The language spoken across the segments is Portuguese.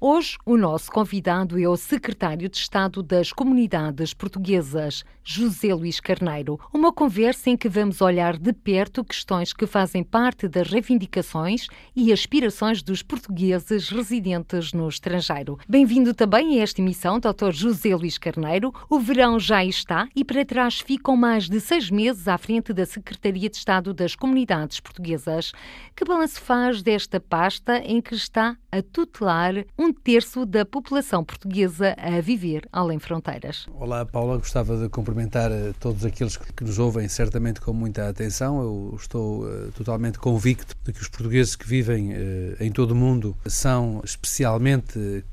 Hoje, o nosso convidado é o secretário de Estado das Comunidades Portuguesas, José Luís Carneiro. Uma conversa em que vamos olhar de perto questões que fazem parte das reivindicações e aspirações dos portugueses residentes no estrangeiro. Bem-vindo também a esta emissão, Dr. José Luís Carneiro. O verão já está e para trás ficam mais de seis meses à frente da Secretaria de Estado das Comunidades Portuguesas. Que balanço faz desta pasta em que está a tutelar um terço da população portuguesa a viver além fronteiras. Olá, Paula. Gostava de cumprimentar eh, todos aqueles que nos ouvem, certamente com muita atenção. Eu estou uh, totalmente convicto de que os portugueses que vivem uh, em todo o mundo são especialmente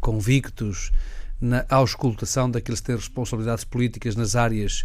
convictos na auscultação daqueles que têm responsabilidades políticas nas áreas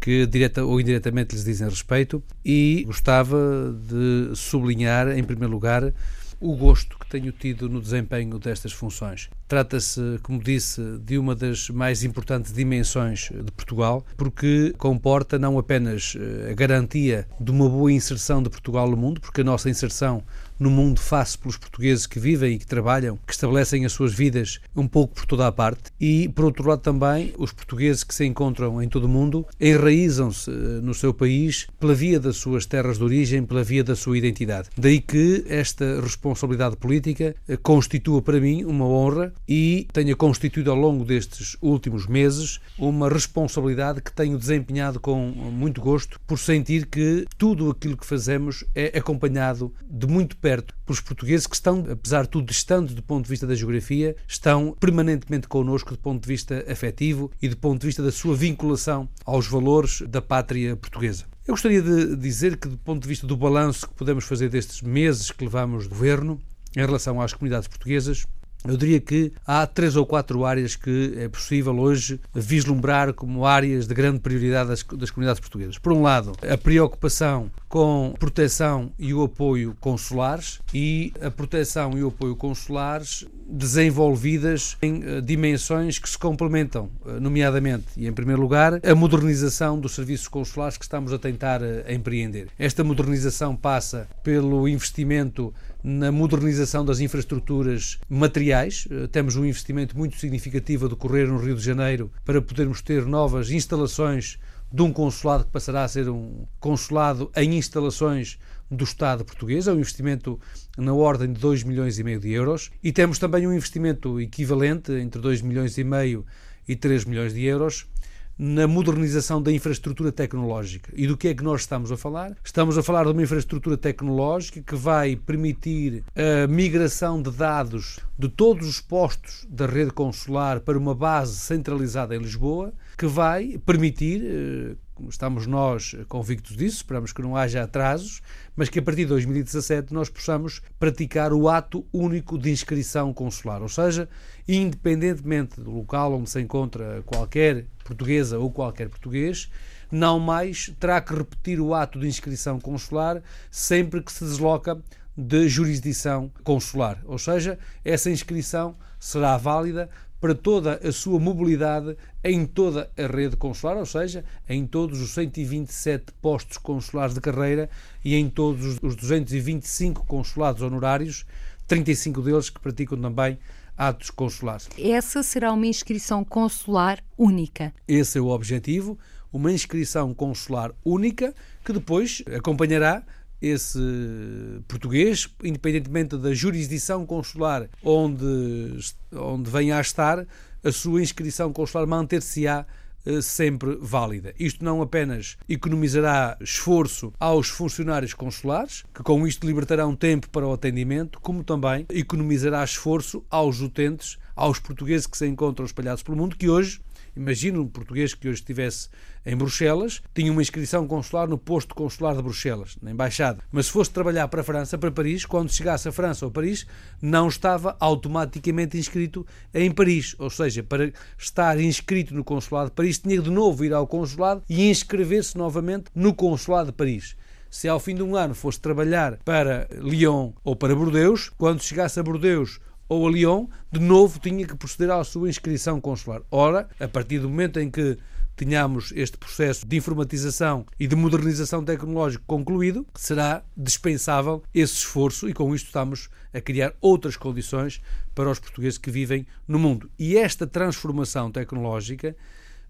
que direta ou indiretamente lhes dizem respeito e gostava de sublinhar, em primeiro lugar, o gosto que tenho tido no desempenho destas funções. Trata-se, como disse, de uma das mais importantes dimensões de Portugal, porque comporta não apenas eh, a garantia de uma boa inserção de Portugal no mundo, porque a nossa inserção no mundo face pelos portugueses que vivem e que trabalham, que estabelecem as suas vidas um pouco por toda a parte, e por outro lado também os portugueses que se encontram em todo o mundo enraizam-se eh, no seu país pela via das suas terras de origem, pela via da sua identidade. Daí que esta responsabilidade política eh, constitua para mim uma honra e tenha constituído ao longo destes últimos meses uma responsabilidade que tenho desempenhado com muito gosto por sentir que tudo aquilo que fazemos é acompanhado de muito perto pelos portugueses que estão, apesar de tudo distantes do ponto de vista da geografia, estão permanentemente connosco do ponto de vista afetivo e do ponto de vista da sua vinculação aos valores da pátria portuguesa. Eu gostaria de dizer que, do ponto de vista do balanço que podemos fazer destes meses que levamos de governo em relação às comunidades portuguesas, eu diria que há três ou quatro áreas que é possível hoje vislumbrar como áreas de grande prioridade das, das, comunidades portuguesas. Por um lado, a preocupação com proteção e o apoio consulares e a proteção e o apoio consulares desenvolvidas em uh, dimensões que se complementam, uh, nomeadamente e em primeiro lugar, a modernização dos serviços consulares que estamos a tentar uh, empreender. Esta modernização passa pelo investimento na modernização das infraestruturas materiais. Eh, temos um investimento muito significativo a decorrer no Rio de Janeiro para podermos ter novas instalações de um consulado que passará a ser um consulado em instalações do Estado português, é um investimento na ordem de 2 milhões e meio de euros, e temos também um investimento equivalente entre 2 milhões e meio e 3 milhões de euros na modernização da infraestrutura tecnológica. E do que é que nós estamos a falar? Estamos a falar de uma infraestrutura tecnológica que vai permitir a migração de dados de todos os postos da rede consular para uma base centralizada em Lisboa, que vai permitir, eh, estamos nós convictos disso, esperamos que não haja atrasos, mas que a partir de 2017 nós possamos praticar o ato único de inscrição consular, ou seja, independentemente do local onde se encontra qualquer portuguesa ou qualquer português, não mais terá que repetir o ato de inscrição consular sempre que se desloca de jurisdição consular. Ou seja, essa inscrição será válida para toda a sua mobilidade em toda a rede consular, ou seja, em todos os 127 postos consulares de carreira e em todos os 225 consulados honorários, 35 deles que praticam também atos consulares. Essa será uma inscrição consular única. Esse é o objetivo, uma inscrição consular única que depois acompanhará esse português, independentemente da jurisdição consular onde, onde venha a estar, a sua inscrição consular manter-se-á eh, sempre válida. Isto não apenas economizará esforço aos funcionários consulares, que com isto libertarão tempo para o atendimento, como também economizará esforço aos utentes, aos portugueses que se encontram espalhados pelo mundo, que hoje Imagina um português que hoje estivesse em Bruxelas, tinha uma inscrição consular no posto consular de Bruxelas, na embaixada. Mas se fosse trabalhar para a França, para Paris, quando chegasse a França ou Paris, não estava automaticamente inscrito em Paris. Ou seja, para estar inscrito no consulado de Paris, tinha de novo ir ao consulado e inscrever-se novamente no consulado de Paris se ao fim de um ano fosse trabalhar para Lyon ou para Bordeaux, quando chegasse a Bordeaux ou a Lyon, de novo tinha que proceder à sua inscrição consular. Ora, a partir do momento em que tenhamos este processo de informatização e de modernização tecnológica concluído, será dispensável esse esforço e com isto estamos a criar outras condições para os portugueses que vivem no mundo. E esta transformação tecnológica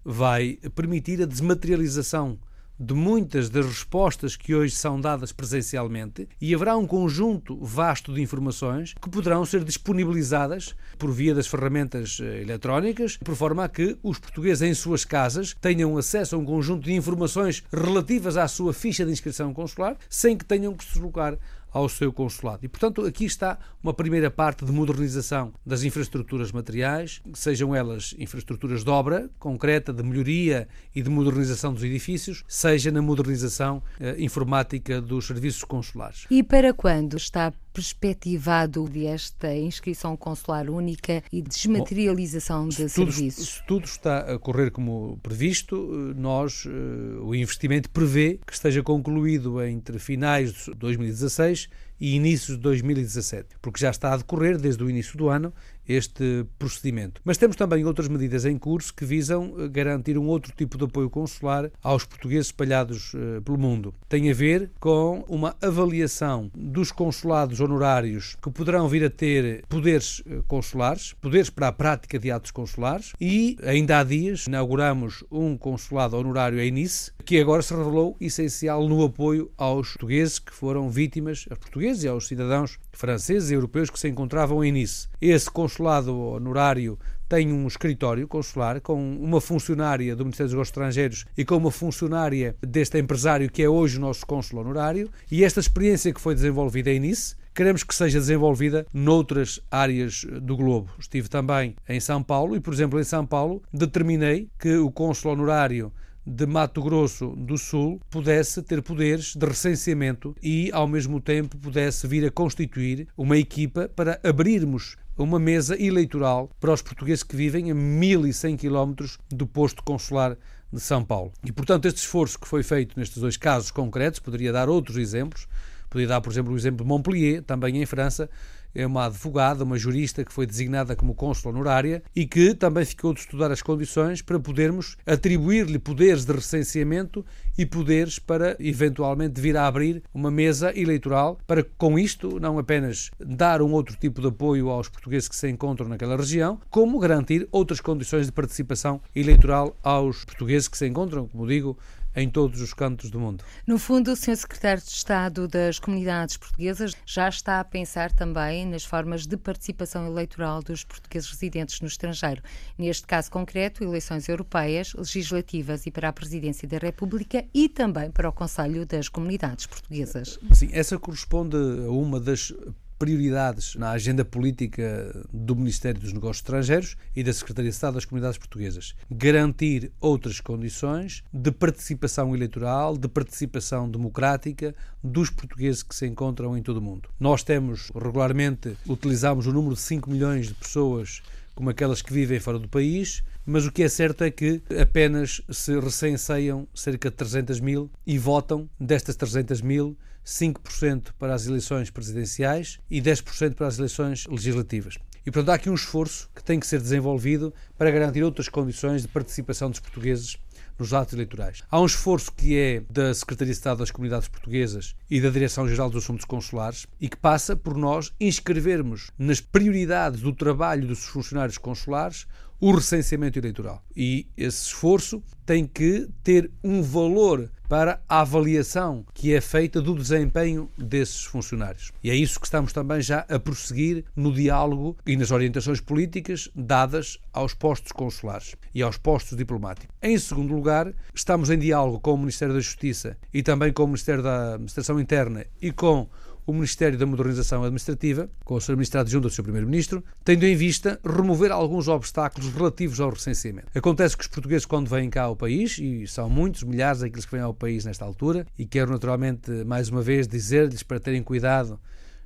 vai permitir a desmaterialização de muitas das respostas que hoje são dadas presencialmente e haverá um conjunto vasto de informações que poderão ser disponibilizadas por via das ferramentas eh, eletrónicas, por forma a que os portugueses em suas casas tenham acesso a um conjunto de informações relativas à sua ficha de inscrição consular sem que tenham que se deslocar ao seu consulado. E, portanto, aqui está uma primeira parte de modernização das infraestruturas materiais, sejam elas infraestruturas de obra concreta, de melhoria e de modernização dos edifícios, seja na modernização eh, informática dos serviços consulares. E para quando está perspectivado desta inscrição consular única e desmaterialização Bom, de tudo, serviços? Se tudo está a correr como previsto, nós, eh, o investimento prevê que esteja concluído entre finais de 2016 e inícios de 2017, porque já está a decorrer desde o início do ano este procedimento. Mas temos também outras medidas em curso que visam eh, garantir um outro tipo de apoio consular aos portugueses espalhados uh, pelo mundo. Tem a ver com uma avaliação dos consulados honorários que poderão vir a ter poderes uh, consulares, poderes para a prática de atos consulares e ainda há dias inauguramos um consulado honorário em Nice que agora se revelou essencial no apoio aos portugueses que foram vítimas, aos portugueses e aos cidadãos franceses e europeus que se encontravam em Nice. Esse consulado honorário tem um escritório consular com uma funcionária do Ministério dos Negócios Estrangeiros e com uma funcionária deste empresário que é hoje o nosso cônsul honorário. E esta experiência que foi desenvolvida em Nice queremos que seja desenvolvida noutras áreas do globo. Estive também em São Paulo e, por exemplo, em São Paulo determinei que o cônsul honorário de Mato Grosso do Sul pudesse ter poderes de recenseamento e, ao mesmo tempo, pudesse vir a constituir uma equipa para abrirmos uma mesa eleitoral para os portugueses que vivem a 1100 quilómetros do posto consular de São Paulo. E, portanto, este esforço que foi feito nestes dois casos concretos, poderia dar outros exemplos, poderia dar, por exemplo, o exemplo de Montpellier, também em França, é uma advogada, uma jurista que foi designada como cônsul honorária e que também ficou de estudar as condições para podermos atribuir-lhe poderes de recenseamento e poderes para eventualmente vir a abrir uma mesa eleitoral para com isto não apenas dar um outro tipo de apoio aos portugueses que se encontram naquela região, como garantir outras condições de participação eleitoral aos portugueses que se encontram, como digo, em todos os cantos do mundo. No fundo, o Sr. Secretário de Estado das Comunidades Portuguesas já está a pensar também nas formas de participação eleitoral dos portugueses residentes no estrangeiro. Neste caso concreto, eleições europeias, legislativas e para a Presidência da República e também para o Conselho das Comunidades Portuguesas. Sim, essa corresponde a uma das prioridades na agenda política do Ministério dos Negócios Estrangeiros e da Secretaria de Estado das Comunidades Portuguesas. Garantir outras condições de participação eleitoral, de participação democrática dos portugueses que se encontram em todo o mundo. Nós temos regularmente, utilizamos o número de 5 milhões de pessoas como aquelas que vivem fora do país, mas o que é certo é que apenas se recenseiam cerca de 300 mil e votam destas 300 mil 5% para as eleições presidenciais e 10% para as eleições legislativas. E, portanto, há aqui um esforço que tem que ser desenvolvido para garantir outras condições de participação dos portugueses nos atos eleitorais. Há um esforço que é da Secretaria de Estado das Comunidades Portuguesas e da Direção-Geral dos Assuntos Consulares e que passa por nós inscrevermos nas prioridades do trabalho dos funcionários consulares o recenseamento eleitoral. E esse esforço tem que ter um valor para a avaliação que é feita do desempenho desses funcionários. E é isso que estamos também já a prosseguir no diálogo e nas orientações políticas dadas aos postos consulares e aos postos diplomáticos. Em segundo lugar, estamos em diálogo com o Ministério da Justiça e também com o Ministério da Administração Interna e com o Ministério da Modernização Administrativa, com o Sr. Ministro Adjunto do Sr. Primeiro-Ministro, tendo em vista remover alguns obstáculos relativos ao recenseamento. Acontece que os portugueses, quando vêm cá ao país, e são muitos, milhares aqueles que vêm ao país nesta altura, e quero naturalmente, mais uma vez, dizer-lhes para terem cuidado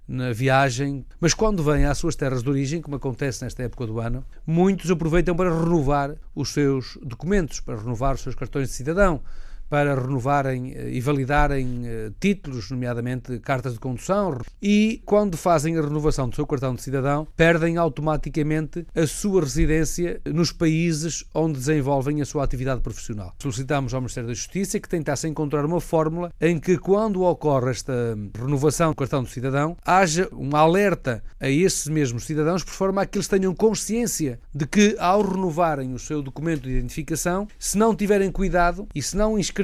na viagem, mas quando vêm às suas terras de origem, como acontece nesta época do ano, muitos aproveitam para renovar os seus documentos, para renovar os seus cartões de cidadão, para renovarem e validarem títulos, nomeadamente cartas de condução, e quando fazem a renovação do seu cartão de cidadão, perdem automaticamente a sua residência nos países onde desenvolvem a sua atividade profissional. Solicitamos ao Ministério da Justiça que tentasse encontrar uma fórmula em que, quando ocorre esta renovação do cartão de cidadão, haja um alerta a esses mesmos cidadãos, por forma a que eles tenham consciência de que, ao renovarem o seu documento de identificação, se não tiverem cuidado e se não inscreverem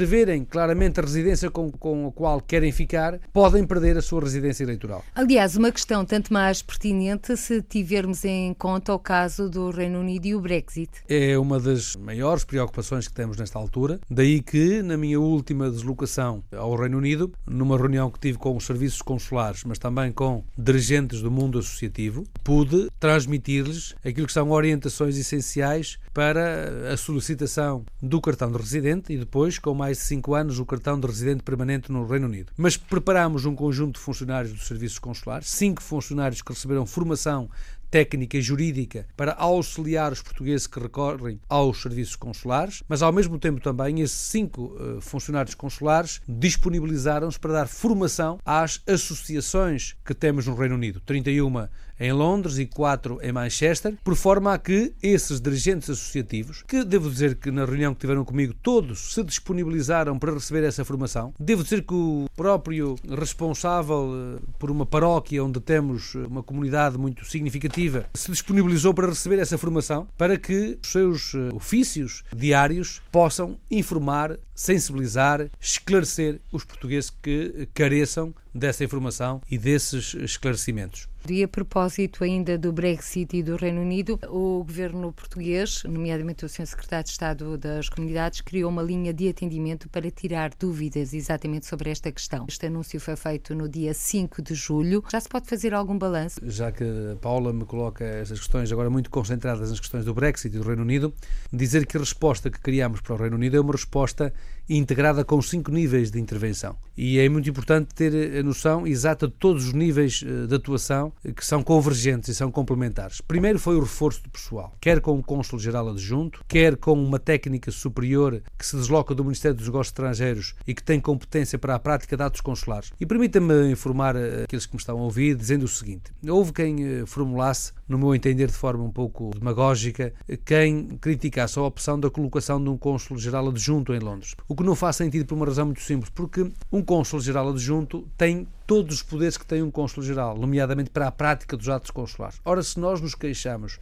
claramente a residência com, com a qual querem ficar, podem perder a sua residência eleitoral. Aliás, uma questão tanto mais pertinente se tivermos em conta o caso do Reino Unido e o Brexit. É uma das maiores preocupações que temos nesta altura, daí que, na minha última deslocação ao Reino Unido, numa reunião que tive com os serviços consulares, mas também com dirigentes do mundo associativo, pude transmitir-lhes aquilo que são orientações essenciais para a solicitação do cartão de residente e depois, com mais de 5 anos, o cartão de residente permanente no Reino Unido. Mas preparamos um conjunto de funcionários dos serviços consulares, cinco funcionários que receberam formação técnica e jurídica para auxiliar os portugueses que recorrem aos serviços consulares, mas ao mesmo tempo também esses cinco uh, funcionários consulares disponibilizaram-se para dar formação às associações que temos no Reino Unido. 31 em Londres e quatro em Manchester, por forma a que esses dirigentes associativos, que devo dizer que na reunião que tiveram comigo todos se disponibilizaram para receber essa formação, devo dizer que o próprio responsável eh, por uma paróquia onde temos uma comunidade muito significativa se disponibilizou para receber essa formação para que os seus eh, ofícios diários possam informar, sensibilizar, esclarecer os portugueses que careçam dessa informação e desses esclarecimentos. E a propósito ainda do Brexit e do Reino Unido, o governo português, nomeadamente o Sr. Secretário de Estado das Comunidades, criou uma linha de atendimento para tirar dúvidas exatamente sobre esta questão. Este anúncio foi feito no dia 5 de julho. Já se pode fazer algum balanço? Já que a Paula me coloca essas questões agora muito concentradas nas questões do Brexit e do Reino Unido, dizer que a resposta que criamos para o Reino Unido é uma resposta integrada com cinco níveis de intervenção. E é muito importante ter a noção exata de todos os níveis eh, de atuação que são convergentes e são complementares. Primeiro foi o reforço do pessoal, quer com o Cônsul-Geral Adjunto, quer com uma técnica superior que se desloca do Ministério dos Negócios Estrangeiros e que tem competência para a prática de atos consulares. E permita-me informar eh, aqueles que me estão a ouvir dizendo o seguinte: houve quem eh, formulasse, no meu entender de forma um pouco demagógica, quem criticasse a opção da colocação de um Cônsul-Geral Adjunto em Londres. O que não faz sentido por uma razão muito simples, porque um Cônsul-Geral Adjunto tem todos os poderes que tem um cônsul-geral, nomeadamente para a prática dos atos consulares. Ora, se nós nos queixamos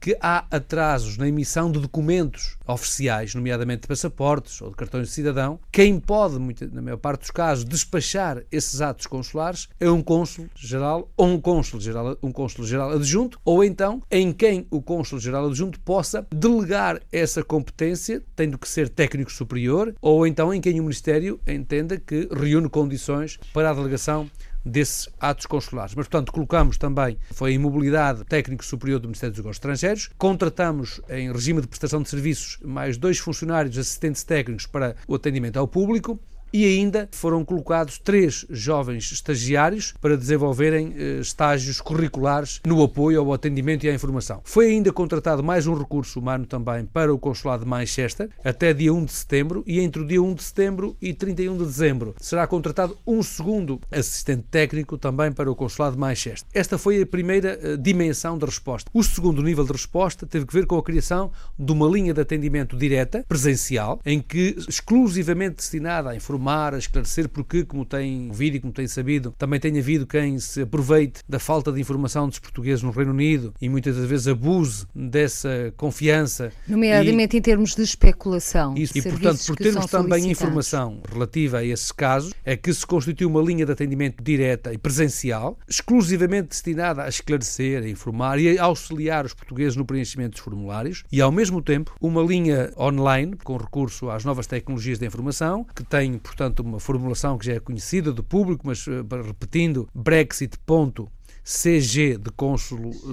que há atrasos na emissão de documentos oficiais, nomeadamente de passaportes ou de cartões de cidadão, quem pode, na maior parte dos casos, despachar esses atos consulares é um cônsul-geral ou um cônsul-geral um cônsul -geral adjunto, ou então em quem o cônsul-geral adjunto possa delegar essa competência, tendo que ser técnico superior, ou então em quem o Ministério entenda que reúne condições para a delegação desses atos consulares. Mas, portanto, colocamos também, foi a imobilidade técnico superior do Ministério dos Negócios Estrangeiros, contratamos em regime de prestação de serviços mais dois funcionários assistentes técnicos para o atendimento ao público e ainda foram colocados três jovens estagiários para desenvolverem eh, estágios curriculares no apoio ao atendimento e à informação. Foi ainda contratado mais um recurso humano também para o Consulado de Manchester até dia 1 de setembro e entre o dia 1 de setembro e 31 de dezembro será contratado um segundo assistente técnico também para o Consulado de Manchester. Esta foi a primeira eh, dimensão de resposta. O segundo nível de resposta teve que ver com a criação de uma linha de atendimento direta, presencial, em que exclusivamente destinada à informação informar, a esclarecer, porque, como tem ouvido e como tem sabido, também tem havido quem se aproveite da falta de informação dos portugueses no Reino Unido e muitas das vezes abuse dessa confiança. Nomeadamente e, em termos de especulação. Isso, e, portanto, por termos também informação relativa a esses casos, é que se constitui uma linha de atendimento direta e presencial, exclusivamente destinada a esclarecer, a informar e a auxiliar os portugueses no preenchimento dos formulários, e ao mesmo tempo uma linha online, com recurso às novas tecnologias da informação, que tem, portanto, uma formulação que já é conhecida do público, mas uh, repetindo, brexit.cg de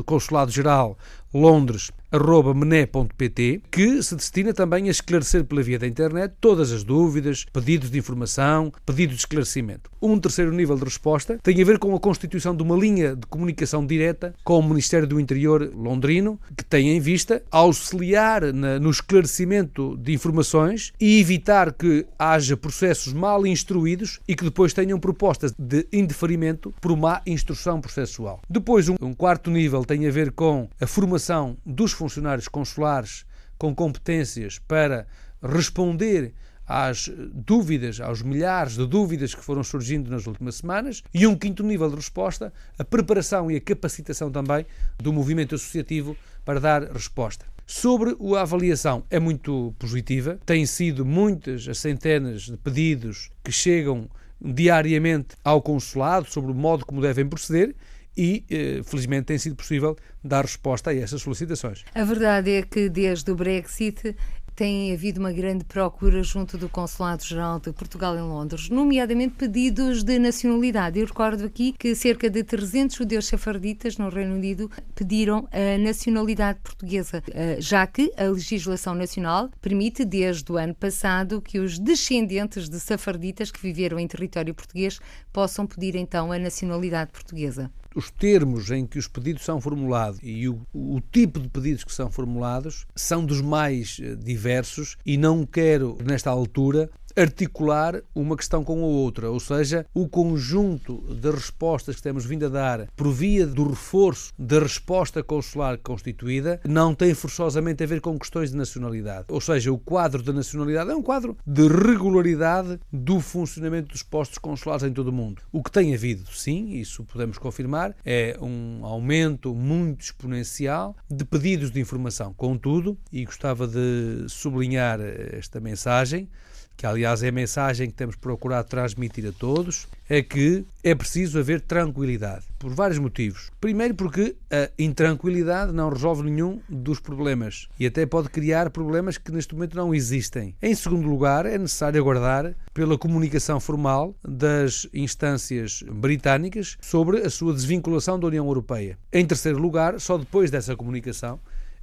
consulado geral londres arroba mené.pt, que se destina também a esclarecer pela via da internet todas as dúvidas, pedidos de informação, pedidos de esclarecimento. Um terceiro nível de resposta tem a ver com a constituição de uma linha de comunicação direta com o Ministério do Interior londrino, que tem em vista auxiliar no esclarecimento de informações e evitar que haja processos mal instruídos e que depois tenham propostas de indeferimento por má instrução processual. Depois, um quarto nível tem a ver com a formação dos funcionários consulares com competências para responder às dúvidas, aos milhares de dúvidas que foram surgindo nas últimas semanas, e um quinto nível de resposta, a preparação e a capacitação também do movimento associativo para dar resposta. Sobre a avaliação, é muito positiva, têm sido muitas as centenas de pedidos que chegam diariamente ao consulado sobre o modo como devem proceder e, eh, felizmente, tem sido possível dar resposta a essas solicitações. A verdade é que desde o Brexit tem havido uma grande procura junto do Consulado-Geral de Portugal em Londres, nomeadamente pedidos de nacionalidade. Eu recordo aqui que cerca de 300 judeus sefarditas no Reino Unido pediram a nacionalidade portuguesa, eh, já que a legislação nacional permite, desde o ano passado, que os descendentes de sefarditas que viveram em território português possam pedir então a nacionalidade portuguesa os termos em que os pedidos são formulados e o, o, tipo de pedidos que são formulados são dos mais eh, diversos e não quero, nesta altura, articular uma questão com a outra, ou seja, o conjunto de respostas que temos vindo a dar por via do reforço da resposta consular constituída não tem forçosamente a ver com questões de nacionalidade. Ou seja, o quadro da nacionalidade é um quadro de regularidade do funcionamento dos postos consulares em todo o mundo. O que tem havido, sim, isso podemos confirmar, é um aumento muito exponencial de pedidos de informação. Contudo, e gostava de sublinhar esta mensagem, que aliás é a mensagem que temos procurado transmitir a todos, é que é preciso haver tranquilidade, por vários motivos. Primeiro, porque a intranquilidade não resolve nenhum dos problemas e até pode criar problemas que neste momento não existem. Em segundo lugar, é necessário aguardar pela comunicação formal das instâncias britânicas sobre a sua desvinculação da União Europeia. Em terceiro lugar, só depois dessa comunicação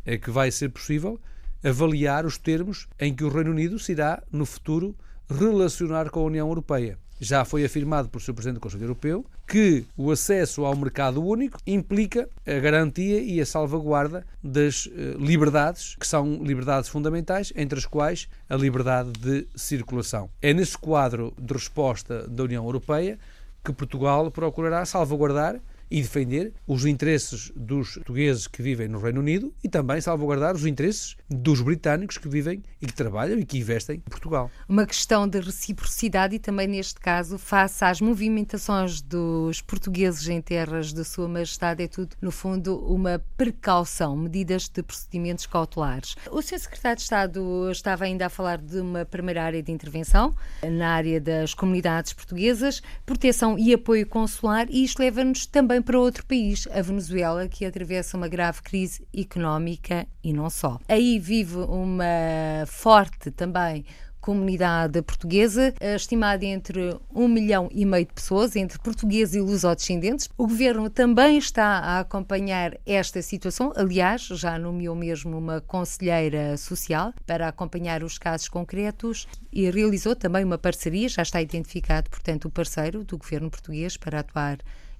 é que vai ser possível avaliar os termos em que o Reino Unido se irá, no futuro, relacionar com a União Europeia. Já foi afirmado por Sr. Presidente do Conselho Europeu que o acesso ao mercado único implica a garantia e a salvaguarda das eh, liberdades, que são liberdades fundamentais, entre as quais a liberdade de circulação. É nesse quadro de resposta da União Europeia que Portugal procurará salvaguardar e defender os interesses dos portugueses que vivem no Reino Unido e também salvaguardar os interesses dos britânicos que vivem e que trabalham e que investem em Portugal. Uma questão de reciprocidade e também, neste caso, face às movimentações dos portugueses em terras de Sua Majestade, é tudo, no fundo, uma precaução, medidas de procedimentos cautelares. O Sr. Secretário de Estado estava ainda a falar de uma primeira área de intervenção na área das comunidades portuguesas, proteção e apoio consular, e isto leva-nos também para outro país, a Venezuela, que atravessa uma grave crise económica e não só. Aí vive uma forte também comunidade portuguesa, estimada entre um milhão e meio de pessoas, entre portugueses e lusodescendentes. O governo também está a acompanhar esta situação. Aliás, já nomeou mesmo uma conselheira social para acompanhar os casos concretos e realizou também uma parceria. Já está identificado, portanto, o parceiro do governo português para atuar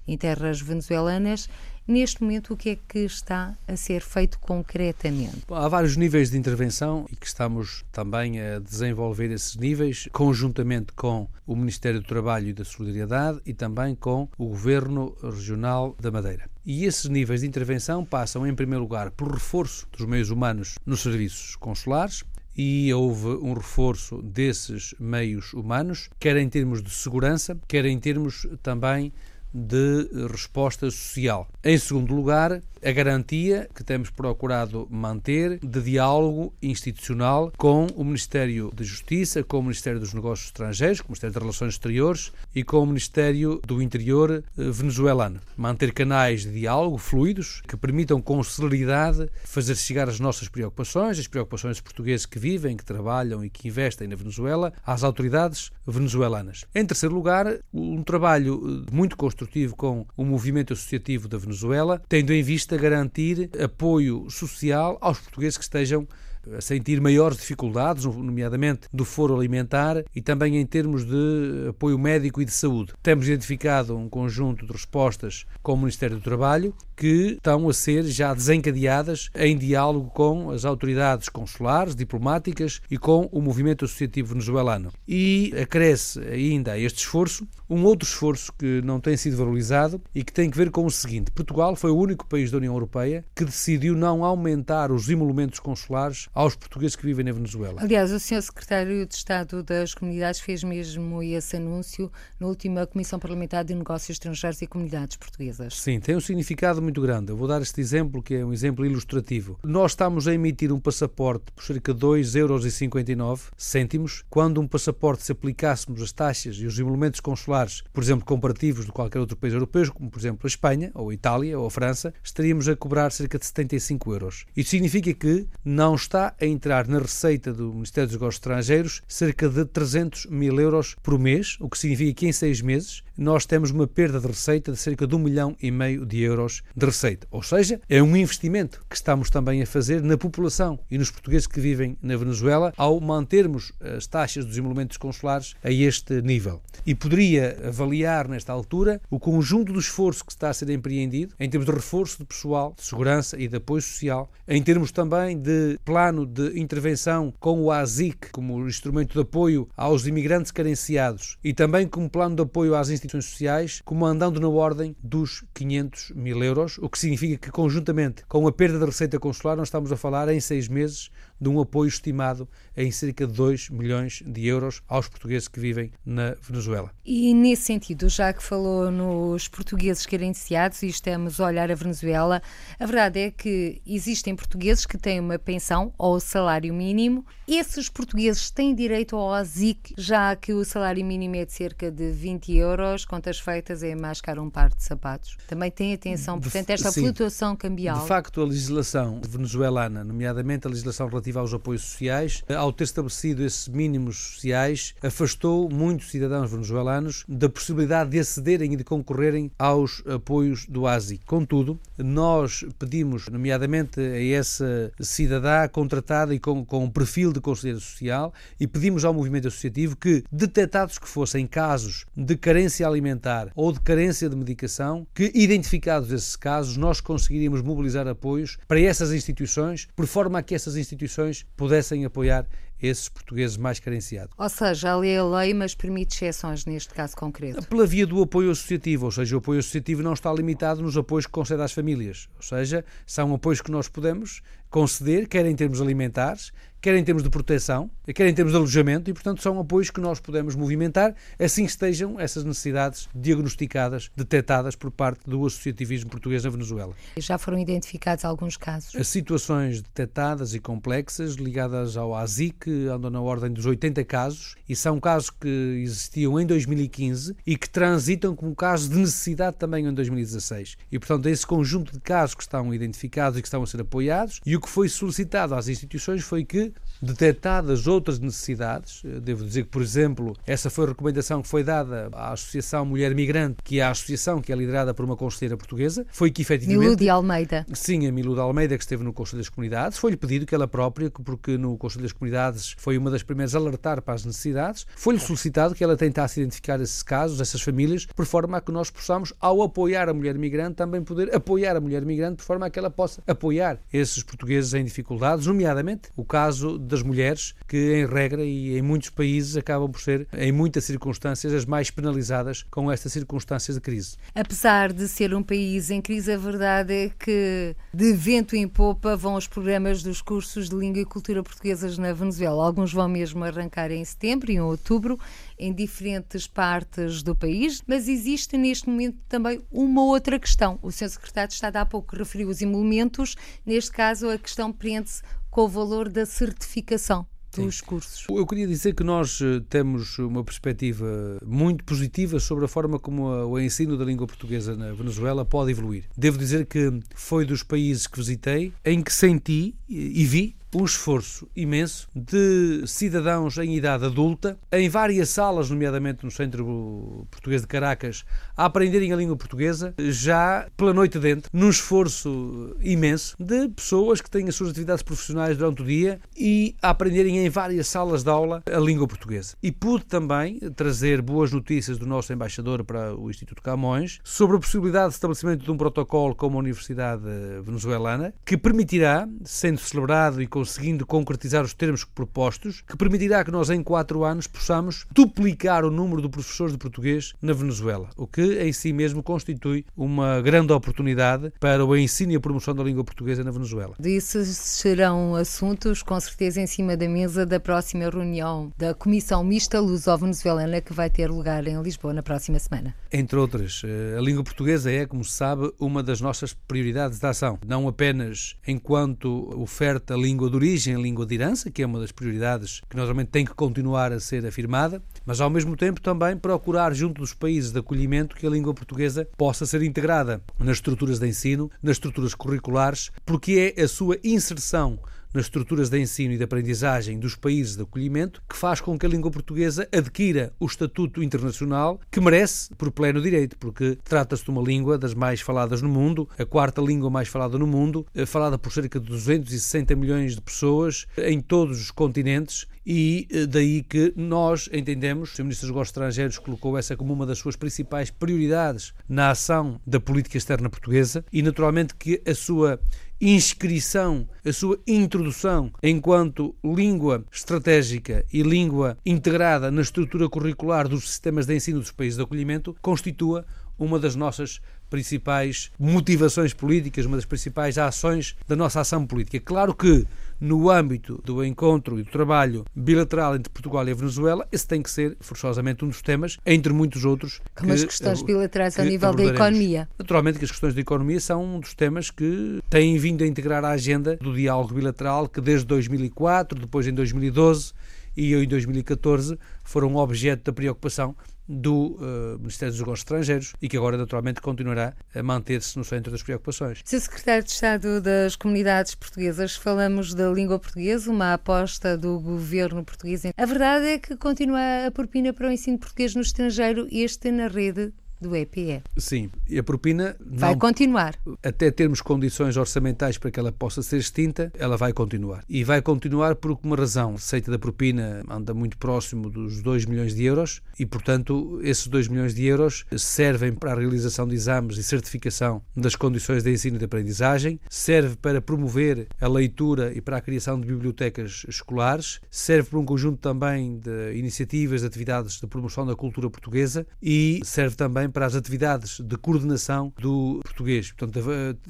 em terras venezuelanas. Neste momento, o que é que está a ser feito concretamente? Há vários níveis de intervenção e que estamos também a desenvolver esses níveis conjuntamente com o Ministério do Trabalho e da Solidariedade e também com o Governo Regional da Madeira. E esses níveis de intervenção passam, em primeiro lugar, pelo reforço dos meios humanos nos serviços consulares, e houve um reforço desses meios humanos, quer em termos de segurança, quer em termos também de resposta social. Em segundo lugar, a garantia que temos procurado manter de diálogo institucional com o Ministério da Justiça, com o Ministério dos Negócios Estrangeiros, com o Ministério das Relações Exteriores e com o Ministério do Interior eh, venezuelano. Manter canais de diálogo fluidos que permitam com celeridade fazer chegar as nossas preocupações, as preocupações dos portugueses que vivem, que trabalham e que investem na Venezuela, às autoridades venezuelanas. Em terceiro lugar, um trabalho eh, muito construtivo com o movimento associativo da Venezuela, tendo em vista garantir apoio social aos portugueses que estejam a sentir maiores dificuldades, nomeadamente do foro alimentar e também em termos de apoio médico e de saúde. Temos identificado um conjunto de respostas com o Ministério do Trabalho que estão a ser já desencadeadas em diálogo com as autoridades consulares, diplomáticas e com o movimento associativo venezuelano. E acresce ainda a este esforço um outro esforço que não tem sido valorizado e que tem que ver com o seguinte: Portugal foi o único país da União Europeia que decidiu não aumentar os emolumentos consulares aos portugueses que vivem na Venezuela. Aliás, o Sr. Secretário de Estado das Comunidades fez mesmo esse anúncio na última Comissão Parlamentar de Negócios Estrangeiros e Comunidades Portuguesas. Sim, tem um significado muito grande. Eu vou dar este exemplo, que é um exemplo ilustrativo. Nós estamos a emitir um passaporte por cerca de 2,59 euros, quando um passaporte, se aplicássemos as taxas e os emolumentos consulares, por exemplo, comparativos de qualquer outro país europeu, como por exemplo a Espanha, ou a Itália, ou a França, estaríamos a cobrar cerca de 75 euros. Isso significa que não está a entrar na receita do Ministério dos Negócios Estrangeiros cerca de 300 mil euros por mês, o que significa que em seis meses nós temos uma perda de receita de cerca de um milhão e meio de euros de receita. Ou seja, é um investimento que estamos também a fazer na população e nos portugueses que vivem na Venezuela ao mantermos as taxas dos emolumentos consulares a este nível. E poderia avaliar nesta altura o conjunto do esforço que está a ser empreendido em termos de reforço de pessoal, de segurança e de apoio social, em termos também de plano de intervenção com o ASIC como instrumento de apoio aos imigrantes carenciados e também como plano de apoio às instituições instituições sociais, comandando na ordem dos 500 mil euros, o que significa que, conjuntamente com a perda da receita consular, nós estamos a falar em seis meses de um apoio estimado em cerca de 2 milhões de euros aos portugueses que vivem na Venezuela. E nesse sentido, já que falou nos portugueses carenciados e estamos a olhar a Venezuela, a verdade é que existem portugueses que têm uma pensão ou salário mínimo. Esses portugueses têm direito ao ASIC, já que o salário mínimo é de cerca de 20 euros, contas feitas é mais caro um par de sapatos. Também tem atenção, portanto, esta Sim. flutuação cambial. De facto, a legislação venezuelana, nomeadamente a legislação relativa relativa aos apoios sociais, ao ter estabelecido esses mínimos sociais, afastou muitos cidadãos venezuelanos da possibilidade de acederem e de concorrerem aos apoios do ASI. Contudo, nós pedimos, nomeadamente a essa cidadã contratada e com, com um perfil de conselheiro social, e pedimos ao movimento associativo que, detectados que fossem casos de carência alimentar ou de carência de medicação, que, identificados esses casos, nós conseguiríamos mobilizar apoios para essas instituições, por forma a que essas instituições instituições pudessem apoiar esses portugueses mais carenciados. Ou seja, a lei é lei, mas permite exceções neste caso concreto. Pela via do apoio associativo, ou seja, o apoio associativo não está limitado nos apoios que concede às famílias, ou seja, são apoios que nós podemos conceder, quer em termos alimentares, quer em termos de proteção, quer em termos de alojamento, e portanto são apoios que nós podemos movimentar assim estejam essas necessidades diagnosticadas, detectadas por parte do associativismo português na Venezuela. Já foram identificados alguns casos? As situações detectadas e complexas ligadas ao ASIC andam na ordem dos 80 casos e são casos que existiam em 2015 e que transitam como casos de necessidade também em 2016. E portanto, esse conjunto de casos que estão identificados e que estão a ser apoiados e o que foi solicitado às instituições foi que, detectadas outras necessidades, eh, devo dizer que, por exemplo, essa foi a recomendação que foi dada à Associação Mulher Migrante, que é a associação que é liderada por uma conselheira portuguesa, foi que efetivamente... Milu de Almeida. Sim, a Milu de Almeida, que esteve no Conselho das Comunidades, foi-lhe pedido que ela própria, porque no Conselho das Comunidades foi uma das primeiras a alertar para as necessidades, foi-lhe solicitado que ela tentasse identificar esses casos, essas famílias, por forma a que nós possamos, ao apoiar a mulher migrante, também poder apoiar a mulher migrante, por forma a que ela possa apoiar esses portugueses em dificuldades, nomeadamente o caso das mulheres, que em regra e em muitos países acabam por ser, em muitas circunstâncias, as mais penalizadas com estas circunstâncias de crise. Apesar de ser um país em crise, a verdade é que de vento em popa vão os programas dos cursos de língua e cultura portuguesas na Venezuela. Alguns vão mesmo arrancar em setembro e em outubro em diferentes partes do país, mas existe neste momento também uma outra questão. O Sr. Secretário de Estado há pouco referiu os emolumentos, neste caso a questão prende-se com o valor da certificação dos Sim. cursos. Eu queria dizer que nós eh, temos uma perspectiva muito positiva sobre a forma como o ensino da língua portuguesa na Venezuela pode evoluir. Devo dizer que foi dos países que visitei em que senti e vi um esforço imenso de cidadãos em idade adulta, em várias salas, nomeadamente no Centro Português de Caracas, a aprenderem a língua portuguesa, já pela noite dentro, num esforço imenso de pessoas que têm as suas atividades profissionais durante o dia e a aprenderem em várias salas de aula a língua portuguesa. E pude também trazer boas notícias do nosso embaixador para o Instituto Camões sobre a possibilidade de estabelecimento de um protocolo com uma universidade venezuelana que permitirá, sendo celebrado e conseguindo concretizar os termos propostos, que permitirá que nós em quatro anos possamos duplicar o número de professores de português na Venezuela, o que em si mesmo constitui uma grande oportunidade para o ensino e a promoção da língua portuguesa na Venezuela. Isso serão assuntos com certeza em cima da mesa da próxima reunião da Comissão Mista Luso-Venezuelana que vai ter lugar em Lisboa na próxima semana. Entre outras, eh, a língua portuguesa é, como se sabe, uma das nossas prioridades de ação, não apenas enquanto oferta língua de origem, língua de herança, que é uma das prioridades que normalmente tem que continuar a ser afirmada, mas ao mesmo tempo também procurar junto dos países de acolhimento que a língua portuguesa possa ser integrada nas estruturas de ensino, nas estruturas curriculares, porque é a sua inserção nas estruturas de ensino e de aprendizagem dos países de acolhimento, que faz com que a língua portuguesa adquira o estatuto internacional que merece por pleno direito, porque trata-se de uma língua das mais faladas no mundo, a quarta língua mais falada no mundo, eh, falada por cerca de 260 milhões de pessoas em todos os continentes e eh, daí que nós entendemos, o Sr. Ministro dos Negócios Estrangeiros colocou essa como uma das suas principais prioridades na ação da política externa portuguesa e naturalmente que a sua inscrição, a sua introdução enquanto língua estratégica e língua integrada na estrutura curricular dos sistemas de ensino dos países de acolhimento constitua uma das nossas principais motivações políticas, uma das principais ações da nossa ação política. Claro que no âmbito do encontro e do trabalho bilateral entre Portugal e a Venezuela, esse tem que ser forçosamente um dos temas, entre muitos outros. Como que, as questões bilaterais ao nível da economia. Naturalmente que as questões da economia são um dos temas que têm vindo a integrar a agenda do diálogo bilateral, que desde 2004, depois em 2012 e em 2014 foram objeto da preocupação do uh, Ministério dos Negócios Estrangeiros e que agora naturalmente continuará a manter-se no centro das preocupações. Sr. Secretário de Estado das Comunidades Portuguesas, falamos da língua portuguesa, uma aposta do governo português. A verdade é que continua a propina para o ensino português no estrangeiro, este na rede do EPE. Sim, e a propina vai não, continuar. Até termos condições orçamentais para que ela possa ser extinta, ela vai continuar. E vai continuar por uma razão. A receita da propina anda muito próximo dos 2 milhões de euros e, portanto, esses 2 milhões de euros servem para a realização de exames e certificação das condições de ensino e de aprendizagem, serve para promover a leitura e para a criação de bibliotecas escolares, serve para um conjunto também de iniciativas, de atividades de promoção da cultura portuguesa e serve também para as atividades de coordenação do português. Portanto,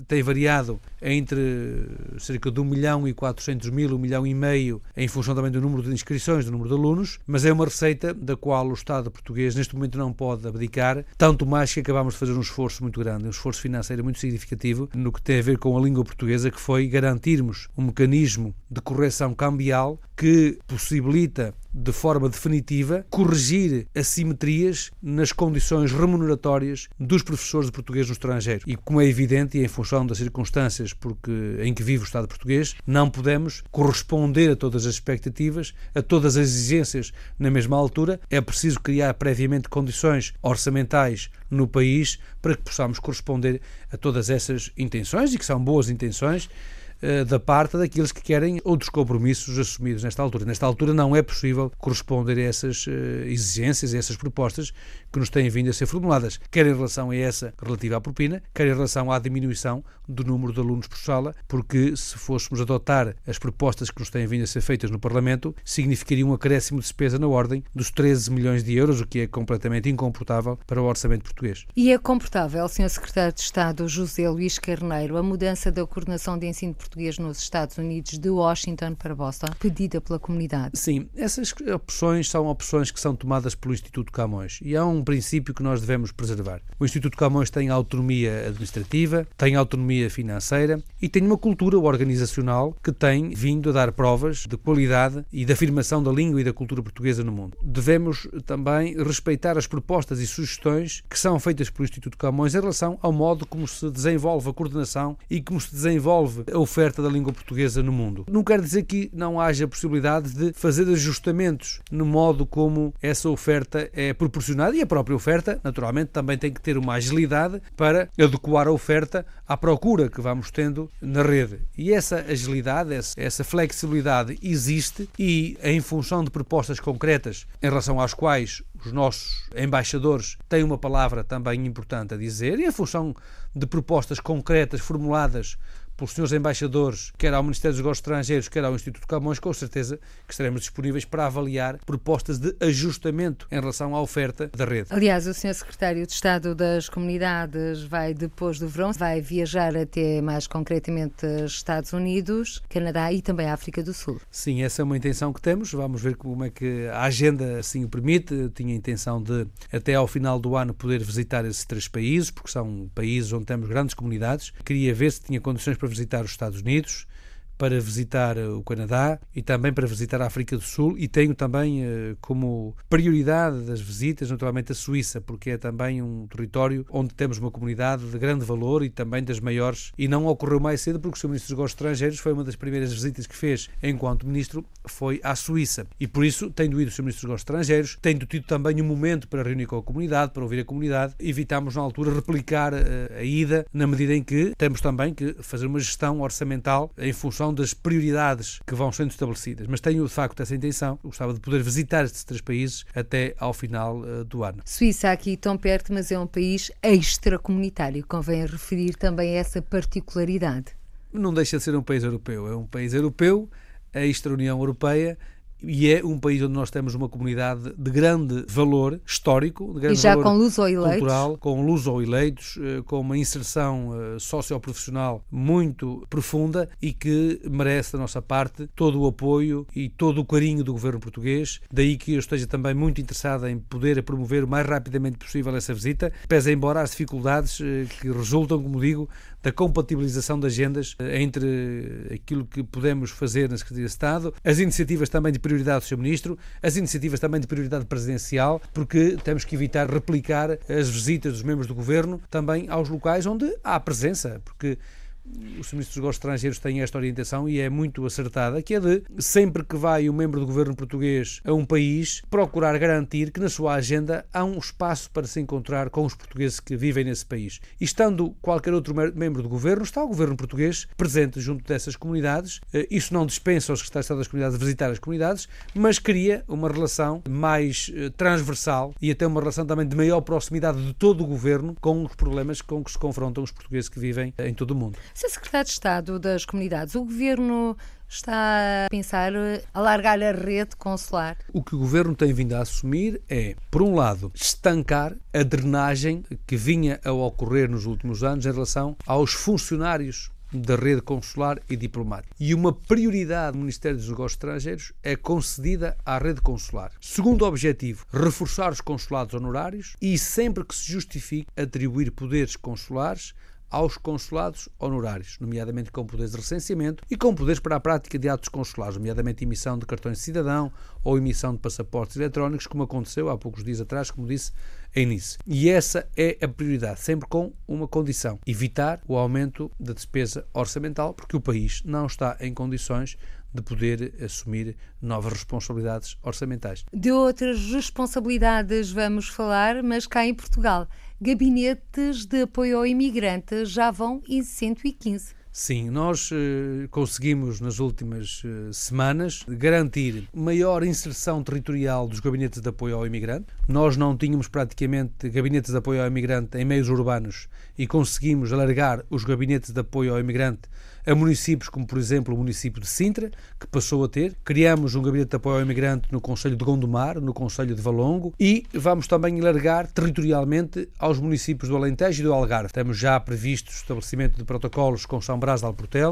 tem variado entre cerca de 1 milhão e 400 mil, 1 milhão e meio, em função também do número de inscrições, do número de alunos, mas é uma receita da qual o Estado português neste momento não pode abdicar, tanto mais que acabamos de fazer um esforço muito grande, um esforço financeiro muito significativo no que tem a ver com a língua portuguesa, que foi garantirmos um mecanismo de correção cambial que possibilita de forma definitiva, corrigir assimetrias nas condições remuneratórias dos professores de português no estrangeiro. E como é evidente, e em função das circunstâncias porque, em que vive o Estado português, não podemos corresponder a todas as expectativas, a todas as exigências na mesma altura. É preciso criar previamente condições orçamentais no país para que possamos corresponder a todas essas intenções, e que são boas intenções, da parte daqueles que querem outros compromissos assumidos nesta altura. Nesta altura não é possível corresponder a essas eh, exigências, a essas propostas que nos têm vindo a ser formuladas, quer em relação a essa relativa à propina, quer em relação à diminuição do número de alunos por sala, porque se fôssemos adotar as propostas que nos têm vindo a ser feitas no Parlamento, significaria um acréscimo de despesa na ordem dos 13 milhões de euros, o que é completamente incomportável para o orçamento português. E é comportável, Sr. Secretário de Estado José Luís Carneiro, a mudança da coordenação de ensino português nos Estados Unidos de Washington para Boston, pedida pela comunidade. Sim, essas opções são opções que são tomadas pelo Instituto Camões e há um princípio que nós devemos preservar. O Instituto Camões tem autonomia administrativa, tem autonomia financeira e tem uma cultura organizacional que tem vindo a dar provas de qualidade e de afirmação da língua e da cultura portuguesa no mundo. Devemos também respeitar as propostas e sugestões que são feitas pelo Instituto Camões em relação ao modo como se desenvolve a coordenação e como se desenvolve a oferta oferta da língua portuguesa no mundo. Não quer dizer que não haja possibilidade de fazer ajustamentos no modo como essa oferta é proporcionada e a própria oferta, naturalmente, também tem que ter uma agilidade para adequar a oferta à procura que vamos tendo na rede. E essa agilidade, essa flexibilidade existe e, em função de propostas concretas em relação às quais os nossos embaixadores têm uma palavra também importante a dizer, e em função de propostas concretas formuladas pelos senhores embaixadores, quer ao Ministério dos Negócios Estrangeiros, quer ao Instituto Camões, com certeza que estaremos disponíveis para avaliar propostas de ajustamento em relação à oferta da rede. Aliás, o senhor Secretário de Estado das Comunidades vai, depois do verão, vai viajar até, mais concretamente, Estados Unidos, Canadá e também África do Sul. Sim, essa é uma intenção que temos. Vamos ver como é que a agenda assim o permite. Eu tinha a intenção de, até ao final do ano, poder visitar esses três países, porque são países onde temos grandes comunidades. Queria ver se tinha condições para para visitar os Estados Unidos, para visitar o Canadá e também para visitar a África do Sul e tenho também eh, como prioridade das visitas naturalmente a Suíça porque é também um território onde temos uma comunidade de grande valor e também das maiores e não ocorreu mais cedo porque o Sr. Ministro dos Negócios Estrangeiros foi uma das primeiras visitas que fez enquanto Ministro foi à Suíça e por isso tendo ido o Sr. Ministro dos Negócios Estrangeiros tendo tido também um momento para reunir com a comunidade para ouvir a comunidade evitamos na altura replicar eh, a ida na medida em que temos também que fazer uma gestão orçamental em função função das prioridades que vão sendo estabelecidas. Mas tenho, de facto, essa intenção. Gostava de poder visitar estes três países até ao final uh, do ano. Suíça aqui tão perto, mas é um país extracomunitário. Convém referir também essa particularidade. Não deixa de ser um país europeu. É um país europeu, a extra-União Europeia e é um país onde nós temos uma comunidade de grande valor histórico, de grande e já valor com luso-eleitos. cultural, com luso-eleitos, eh, com uma inserção eh, socioprofissional muito profunda e que merece da nossa parte todo o apoio e todo o carinho do governo português. Daí que eu esteja também muito interessado em poder promover o mais rapidamente possível essa visita, pese embora as dificuldades eh, que resultam, como digo, da compatibilização de agendas entre aquilo que podemos fazer na Secretaria de Estado, as iniciativas também de prioridade do Sr. Ministro, as iniciativas também de prioridade presidencial, porque temos que evitar replicar as visitas dos membros do Governo também aos locais onde há presença, porque o Sr. Ministro dos Estrangeiros tem esta orientação e é muito acertada, que é de, sempre que vai um membro do governo português a um país, procurar garantir que na sua agenda há um espaço para se encontrar com os portugueses que vivem nesse país. E estando qualquer outro membro do governo, está o governo português presente junto dessas comunidades. Eh, isso não dispensa aos secretários de Estado das comunidades visitar as comunidades, mas cria uma relação mais eh, transversal e até uma relação também de maior proximidade de todo o governo com os problemas com que se confrontam os portugueses que vivem em todo o mundo. Sr. Secretário de Estado das Comunidades, o Governo está a pensar alargar a rede consular? O que o Governo tem vindo a assumir é, por um lado, estancar a drenagem que vinha a ocorrer nos últimos anos em relação aos funcionários da rede consular e diplomática. E uma prioridade do Ministério dos Negócios Estrangeiros é concedida à rede consular. Segundo objetivo, reforçar os consulados honorários e, sempre que se justifique, atribuir poderes consulares aos consulados honorários, nomeadamente com poderes de recenseamento e com poderes para a prática de atos consulares, nomeadamente emissão de cartões de cidadão ou emissão de passaportes eletrónicos, como aconteceu há poucos dias atrás, como disse em Nice. E essa é a prioridade, sempre com uma condição: evitar o aumento da despesa orçamental, porque o país não está em condições de poder assumir novas responsabilidades orçamentais. De outras responsabilidades vamos falar, mas cá em Portugal gabinetes de apoio ao imigrante já vão em 115. Sim, nós uh, conseguimos nas últimas uh, semanas garantir maior inserção territorial dos gabinetes de apoio ao imigrante. Nós não tínhamos praticamente gabinetes de apoio ao imigrante em meios urbanos e conseguimos alargar os gabinetes de apoio ao imigrante a municípios como, por exemplo, o município de Sintra, que passou a ter. Criamos um gabinete de apoio ao imigrante no Conselho de Gondomar, no Conselho de Valongo e vamos também alargar territorialmente aos municípios do Alentejo e do Algarve. Temos já previsto o estabelecimento de protocolos com São Brás de Alportel,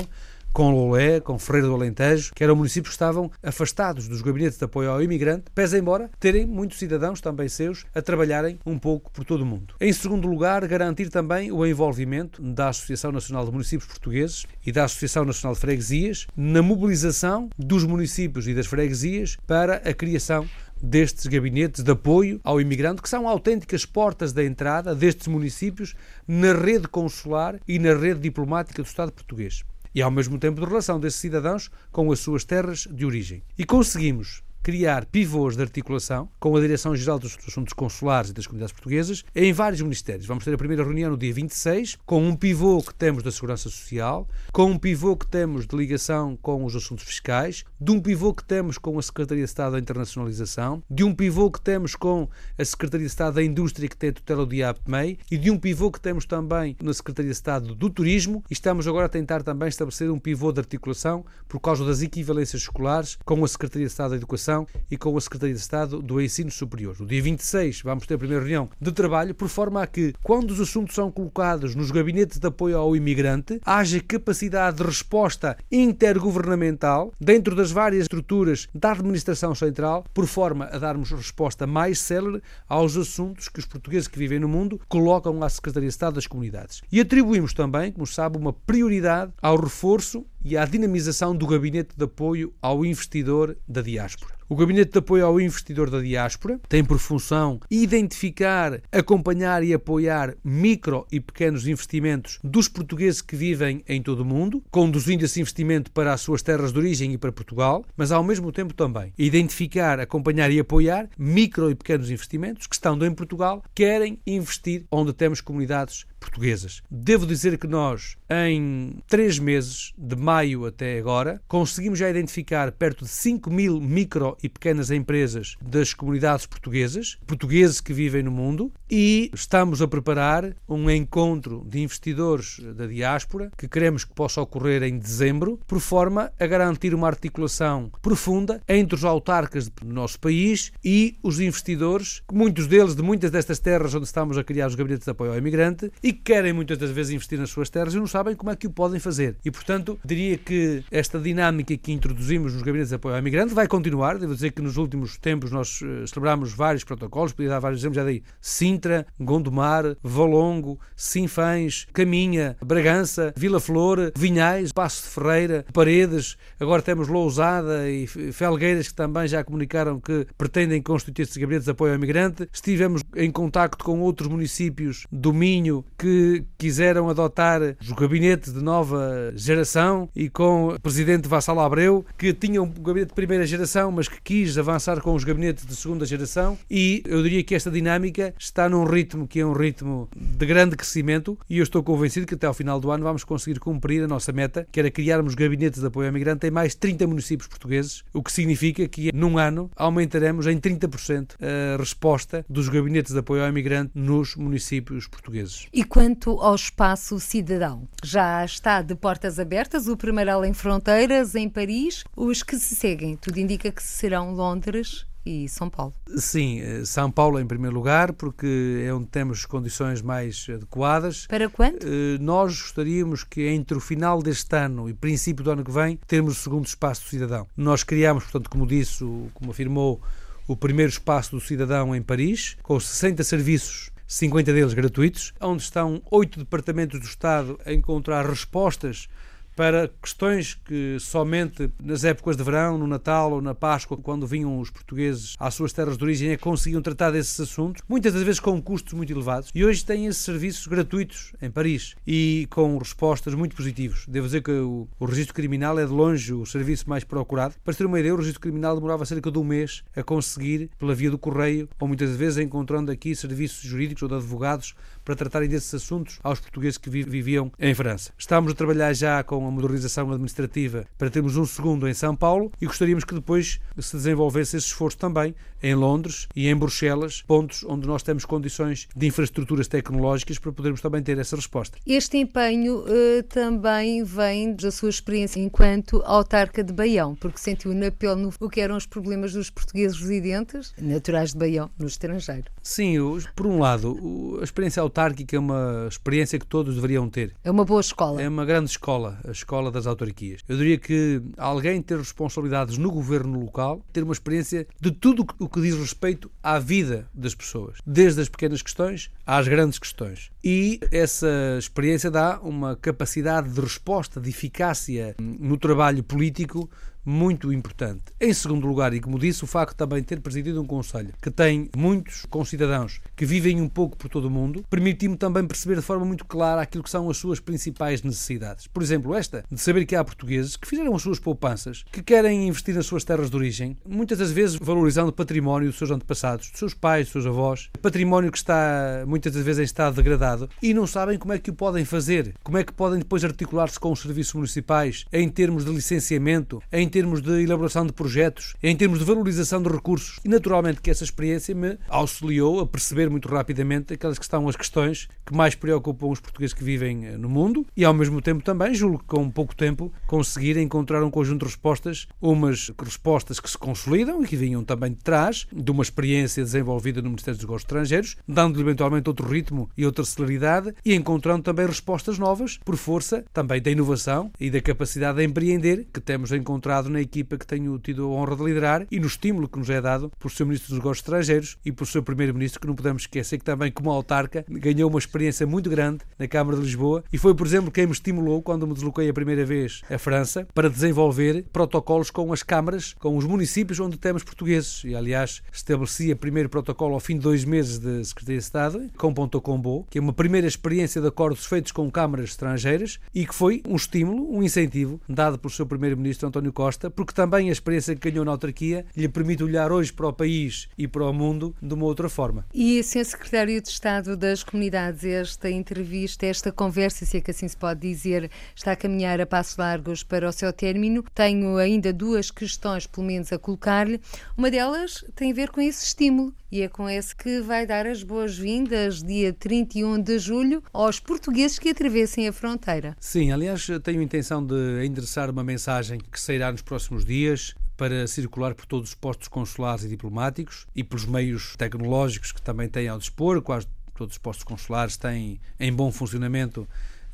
com Lolé, com Ferreira do Alentejo, que eram municípios que estavam afastados dos gabinetes de apoio ao imigrante, pese embora terem muitos cidadãos, também seus, a trabalharem um pouco por todo o mundo. Em segundo lugar, garantir também o envolvimento da Associação Nacional de Municípios Portugueses e da Associação Nacional de Freguesias na mobilização dos municípios e das freguesias para a criação destes gabinetes de apoio ao imigrante, que são autênticas portas da entrada destes municípios na rede consular e na rede diplomática do Estado português. E ao mesmo tempo de relação desses cidadãos com as suas terras de origem. E conseguimos criar pivôs de articulação com a Direção-Geral dos Assuntos Consulares e das Comunidades Portuguesas em vários ministérios. Vamos ter a primeira reunião no dia 26, com um pivô que temos da Segurança Social, com um pivô que temos de ligação com os assuntos fiscais, de um pivô que temos com a Secretaria de Estado da Internacionalização, de um pivô que temos com a Secretaria de Estado da Indústria, que tem a tutela do IAPMEI, e de um pivô que temos também na Secretaria de Estado do Turismo, e estamos agora a tentar também estabelecer um pivô de articulação por causa das equivalências escolares com a Secretaria de Estado da Educação Educação e com a Secretaria de Estado do Ensino Superior. No dia 26 vamos ter a primeira reunião de trabalho, por forma a que, quando os assuntos são colocados nos gabinetes de apoio ao imigrante, haja capacidade de resposta intergovernamental dentro das várias estruturas da administração central, por forma a darmos resposta mais célere aos assuntos que os portugueses que vivem no mundo colocam à Secretaria de Estado das Comunidades. E atribuímos também, como sabe, uma prioridade ao reforço e à dinamização do gabinete de apoio ao investidor da diáspora. O Gabinete de Apoio ao Investidor da Diáspora tem por função identificar, acompanhar e apoiar micro e pequenos investimentos dos portugueses que vivem em todo o mundo, conduzindo esse investimento para as suas terras de origem e para Portugal, mas ao mesmo tempo também identificar, acompanhar e apoiar micro e pequenos investimentos que estão em Portugal, querem investir onde temos comunidades portuguesas. Devo dizer que nós, em três meses, de maio até agora, conseguimos já identificar perto de 5 mil micro e pequenas empresas das comunidades portuguesas, portugueses que vivem no mundo, e estamos a preparar um encontro de investidores da diáspora que queremos que possa ocorrer em dezembro, por forma a garantir uma articulação profunda entre os autarcas do nosso país e os investidores, muitos deles de muitas destas terras onde estamos a criar os gabinetes de apoio ao imigrante e que querem muitas das vezes investir nas suas terras e não sabem como é que o podem fazer. E, portanto, diria que esta dinâmica que introduzimos nos gabinetes de apoio ao imigrante vai continuar. Devo dizer que nos últimos tempos nós uh, celebramos vários protocolos, podia dar vários exemplos, já dei Sintra, Gondomar, Valongo, Sinfãs, Caminha, Bragança, Vila Flor, Vinhais, Passo de Ferreira, Paredes, agora temos Lousada e Felgueiras que também já comunicaram que pretendem constituir estes gabinetes de apoio ao imigrante. Estivemos em contacto com outros municípios do Minho que quiseram adotar os gabinetes de nova geração e com o presidente Vassal Abreu, que tinha um gabinete de primeira geração, mas que quis avançar com os gabinetes de segunda geração. E eu diria que esta dinâmica está num ritmo que é um ritmo de grande crescimento e eu estou convencido que até ao final do ano vamos conseguir cumprir a nossa meta, que era criarmos gabinetes de apoio ao imigrante em mais 30 municípios portugueses, o que significa que num ano aumentaremos em 30% a resposta dos gabinetes de apoio ao imigrante nos municípios portugueses. E quanto ao espaço cidadão, já está de portas abertas o primeiro Além Fronteiras em Paris. Os que se seguem, tudo indica que serão Londres, e São Paulo. Sim, eh, São Paulo em primeiro lugar, porque é onde temos condições mais adequadas. Para quando? Eh, nós gostaríamos que entre o final deste ano e princípio do ano que vem termos o segundo espaço do cidadão. Nós criamos, portanto, como disse, como afirmou, o primeiro espaço do cidadão em Paris, com 60 serviços 50 deles gratuitos, onde estão oito departamentos do Estado a encontrar respostas para questões que somente nas épocas de verão, no Natal ou na Páscoa, quando vinham os portugueses às suas terras de origem, é conseguiam tratar desses assuntos, muitas das vezes com custos muito elevados. E hoje têm esses serviços gratuitos em Paris e com respostas muito positivas. Devo dizer que o, o registro criminal é de longe o serviço mais procurado. Para ter uma ideia, o registro criminal demorava cerca de um mês a conseguir pela via do correio, ou muitas vezes encontrando aqui serviços jurídicos ou de advogados para tratarem desses assuntos aos portugueses que viviam em França. Estamos a trabalhar já com a modernização administrativa para termos um segundo em São Paulo e gostaríamos que depois se desenvolvesse esse esforço também em Londres e em Bruxelas, pontos onde nós temos condições de infraestruturas tecnológicas para podermos também ter essa resposta. Este empenho uh, também vem da sua experiência enquanto autarca de Baião, porque sentiu na pele no, o que eram os problemas dos portugueses residentes, naturais de Baião, no estrangeiro. Sim, por um lado, a experiência autárquica é uma experiência que todos deveriam ter. É uma boa escola. É uma grande escola, a escola das autarquias. Eu diria que alguém ter responsabilidades no governo local, ter uma experiência de tudo o que diz respeito à vida das pessoas, desde as pequenas questões às grandes questões. E essa experiência dá uma capacidade de resposta, de eficácia no trabalho político muito importante. Em segundo lugar, e como disse, o facto de também ter presidido um Conselho que tem muitos concidadãos que vivem um pouco por todo o mundo, permitiu-me também perceber de forma muito clara aquilo que são as suas principais necessidades. Por exemplo, esta de saber que há portugueses que fizeram as suas poupanças, que querem investir nas suas terras de origem, muitas das vezes valorizando o património dos seus antepassados, dos seus pais, dos seus avós, património que está muitas das vezes em estado degradado e não sabem como é que o podem fazer, como é que podem depois articular-se com os serviços municipais em termos de licenciamento, em termos de elaboração de projetos, em termos de valorização de recursos. E naturalmente que essa experiência me auxiliou a perceber muito rapidamente aquelas que estão as questões que mais preocupam os portugueses que vivem eh, no mundo e ao mesmo tempo também, julgo que com pouco tempo, conseguir encontrar um conjunto de respostas, umas respostas que se consolidam e que vinham também de trás de uma experiência desenvolvida no Ministério dos Negócios Estrangeiros, dando-lhe eventualmente outro ritmo e outra celeridade e encontrando também respostas novas por força também da inovação e da capacidade de empreender que temos encontrado na equipa que tenho tido a honra de liderar e no estímulo que nos é dado por seu Ministro dos Negócios Estrangeiros e por seu Primeiro-Ministro, que não podemos esquecer que também, como autarca, ganhou uma experiência muito grande na Câmara de Lisboa e foi, por exemplo, quem me estimulou quando me desloquei a primeira vez à França para desenvolver protocolos com as câmaras, com os municípios onde temos portugueses. E, aliás, estabeleci o primeiro protocolo ao fim de dois meses de Secretaria de Estado, com Ponto Combo, que é uma primeira experiência de acordos feitos com câmaras estrangeiras e que foi um estímulo, um incentivo dado pelo seu Primeiro-Ministro António Costa, porque também a experiência que ganhou na autarquia lhe permite olhar hoje para o país e para o mundo de uma outra forma. E, Sr. Secretário de Estado das Comunidades, esta entrevista, esta conversa, se é que assim se pode dizer, está a caminhar a passos largos para o seu término. Tenho ainda duas questões, pelo menos, a colocar-lhe. Uma delas tem a ver com esse estímulo e é com esse que vai dar as boas-vindas, dia 31 de julho, aos portugueses que atravessem a fronteira. Sim, aliás, tenho a intenção de endereçar uma mensagem que sairá nos próximos dias para circular por todos os postos consulares e diplomáticos e pelos meios tecnológicos que também têm ao dispor, quase todos os postos consulares têm em bom funcionamento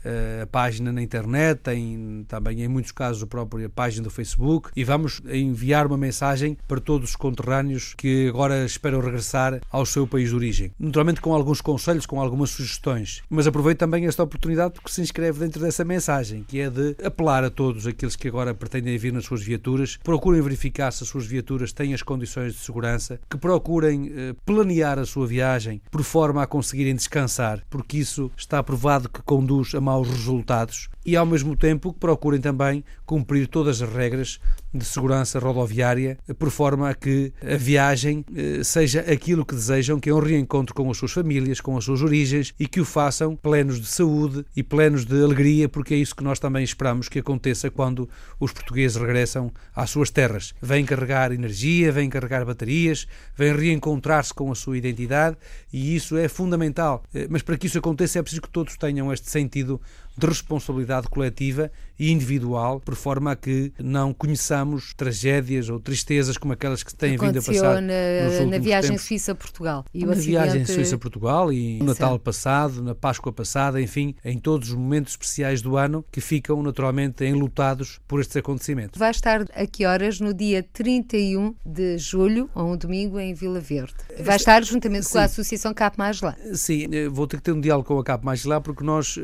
a página na internet, tem também em muitos casos a própria página do Facebook. E vamos enviar uma mensagem para todos os conterrâneos que agora esperam regressar ao seu país de origem. Naturalmente com alguns conselhos, com algumas sugestões, mas aproveito também esta oportunidade porque se inscreve dentro dessa mensagem, que é de apelar a todos aqueles que agora pretendem vir nas suas viaturas, procurem verificar se as suas viaturas têm as condições de segurança, que procurem eh, planear a sua viagem por forma a conseguirem descansar, porque isso está provado que conduz a maus resultados e, ao mesmo tempo, que procurem também cumprir todas as regras de segurança rodoviária, por forma a que a viagem eh, seja aquilo que desejam, que é um reencontro com as suas famílias, com as suas origens e que o façam plenos de saúde e plenos de alegria, porque é isso que nós também esperamos que aconteça quando os portugueses regressam às suas terras. Vêm carregar energia, vêm carregar baterias, vêm reencontrar-se com a sua identidade e isso é fundamental. Eh, mas para que isso aconteça é preciso que todos tenham este sentido de responsabilidade coletiva e individual, por forma a que não conheçamos tragédias ou tristezas como aquelas que têm vindo a passar na, na viagem Suíça-Portugal. Na acidente... viagem Suíça-Portugal e no Natal passado, na Páscoa passada, enfim, em todos os momentos especiais do ano que ficam naturalmente enlutados por estes acontecimentos. Vai estar a que horas no dia 31 de julho, ou um domingo, em Vila Verde? Vai estar juntamente Sim. com a Associação Cap Mais Lá? Sim, eh, vou ter que ter um diálogo com a Cap Mais Lá porque nós uh,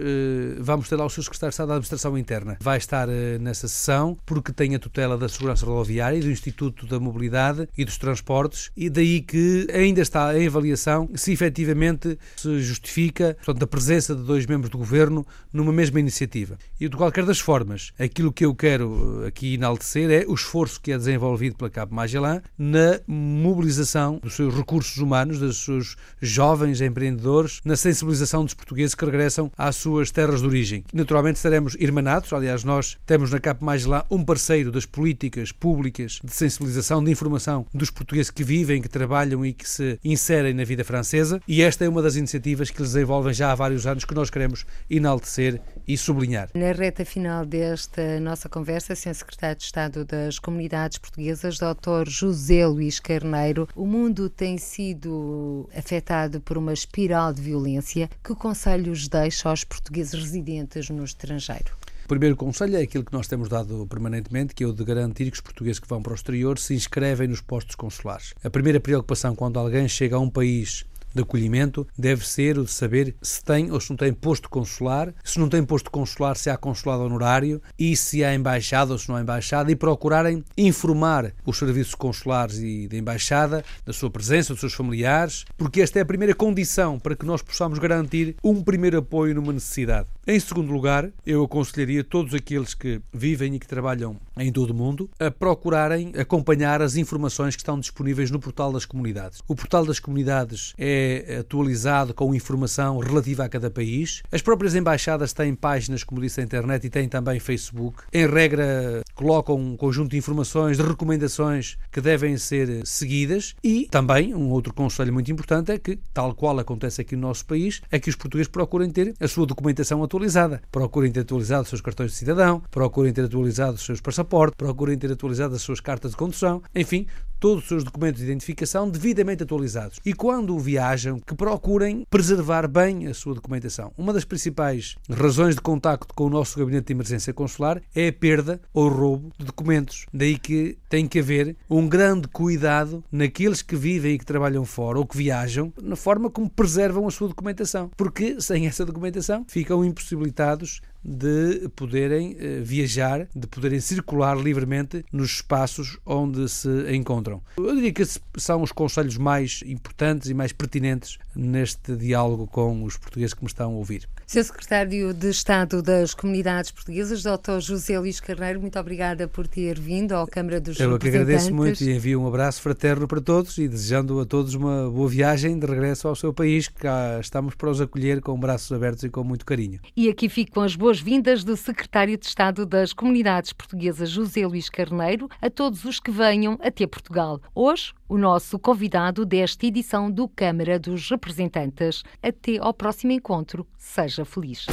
vamos ter lá o seu secretário de Estado da Administração Interna vai estar uh, nessa sessão porque tem a tutela da segurança rodoviária do Instituto da Mobilidade e dos Transportes e daí que ainda está em avaliação se efetivamente se justifica portanto, a presença de dois membros do governo numa mesma iniciativa. E de qualquer das formas, aquilo que eu quero eh, aqui enaltecer é o esforço que é desenvolvido pela Cabo Magellan na mobilização dos seus recursos humanos, dos seus jovens empreendedores, na sensibilização dos portugueses que regressam às suas terras de origem. Naturalmente estaremos irmanados, aliás, Aliás, nós temos na CAP Mais lá um parceiro das políticas públicas de sensibilização, de informação dos portugueses que vivem, que trabalham e que se inserem na vida francesa. E esta é uma das iniciativas que eles desenvolvem já há vários anos que nós queremos enaltecer e sublinhar. Na reta final desta nossa conversa, Sr. Secretário de Estado das Comunidades Portuguesas, Dr. José Luís Carneiro, o mundo tem sido afetado por uma espiral de violência. Que conselhos deixa aos portugueses residentes no estrangeiro? O primeiro conselho é aquilo que nós temos dado permanentemente, que é o de garantir que os portugueses que vão para o exterior se inscrevem nos postos consulares. A primeira preocupação quando alguém chega a um país de acolhimento deve ser o de saber se tem ou se não tem posto consular, se não tem posto consular, se há consulado honorário e se há embaixada ou se não há embaixada e procurarem informar os serviços consulares e da embaixada da sua presença, dos seus familiares, porque esta é a primeira condição para que nós possamos garantir um primeiro apoio numa necessidade. Em segundo lugar, eu aconselharia todos aqueles que vivem e que trabalham em todo o mundo a procurarem acompanhar as informações que estão disponíveis no portal das comunidades. O portal das comunidades é atualizado com informação relativa a cada país. As próprias embaixadas têm páginas, como disse, na internet e têm também Facebook. Em regra, colocam um conjunto de informações, de recomendações que devem ser seguidas e também um outro conselho muito importante é que, tal qual acontece aqui no nosso país, é que os portugueses procurem ter a sua documentação atualizada atualizada. Procurem ter atualizado os seus cartões de cidadão, procurem ter atualizado os seus passaportes, procurem ter atualizado as suas cartas de condução, enfim, todos os seus documentos de identificação devidamente atualizados. E quando viajam, que procurem preservar bem a sua documentação. Uma das principais razões de contacto com o nosso gabinete de emergência consular é a perda ou roubo de documentos. Daí que tem que haver um grande cuidado naqueles que vivem e que trabalham fora ou que viajam, na forma como preservam a sua documentação. Porque sem essa documentação ficam impossibilitados de poderem eh, viajar, de poderem circular livremente nos espaços onde se encontram. Eu diria que são os conselhos mais importantes e mais pertinentes neste diálogo com os portugueses que me estão a ouvir. Sr. Secretário de Estado das Comunidades Portuguesas, Dr. José Luís Carneiro, muito obrigada por ter vindo à Câmara dos Eu que agradeço muito e envio um abraço fraterno para todos e desejando a todos uma boa viagem de regresso ao seu país, que cá estamos para os acolher com braços abertos e com muito carinho. E aqui ficam as boas-vindas do Secretário de Estado das Comunidades Portuguesas, José Luís Carneiro, a todos os que venham até Portugal. Hoje, o nosso convidado desta edição do Câmara dos Representantes. Até ao próximo encontro. Seja feliz.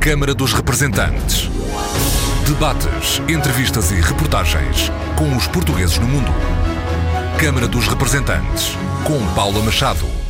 Câmara dos Representantes. Debates, entrevistas e reportagens com os portugueses no mundo. Câmara dos Representantes, com Paula Machado.